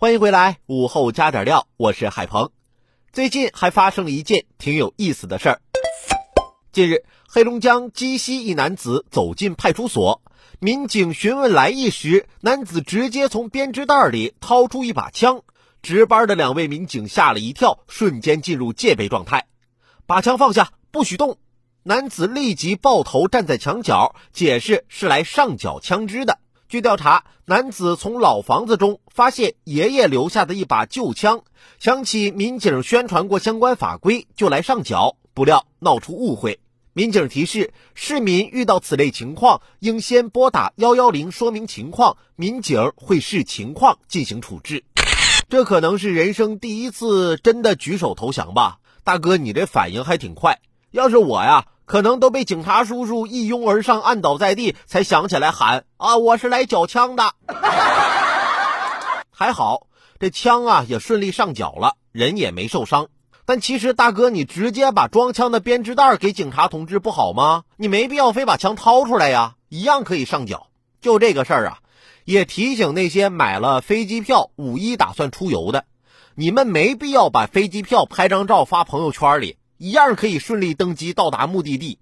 欢迎回来，午后加点料，我是海鹏。最近还发生了一件挺有意思的事儿。近日，黑龙江鸡西一男子走进派出所，民警询问来意时，男子直接从编织袋里掏出一把枪，值班的两位民警吓了一跳，瞬间进入戒备状态，把枪放下，不许动。男子立即抱头站在墙角，解释是来上缴枪支的。据调查，男子从老房子中发现爷爷留下的一把旧枪，想起民警宣传过相关法规，就来上缴，不料闹出误会。民警提示市民遇到此类情况，应先拨打幺幺零说明情况，民警会视情况进行处置。这可能是人生第一次真的举手投降吧，大哥，你这反应还挺快。要是我呀。可能都被警察叔叔一拥而上，按倒在地，才想起来喊啊！我是来缴枪的。还好这枪啊也顺利上缴了，人也没受伤。但其实大哥，你直接把装枪的编织袋给警察同志不好吗？你没必要非把枪掏出来呀，一样可以上缴。就这个事儿啊，也提醒那些买了飞机票五一打算出游的，你们没必要把飞机票拍张照发朋友圈里。一样可以顺利登机到达目的地。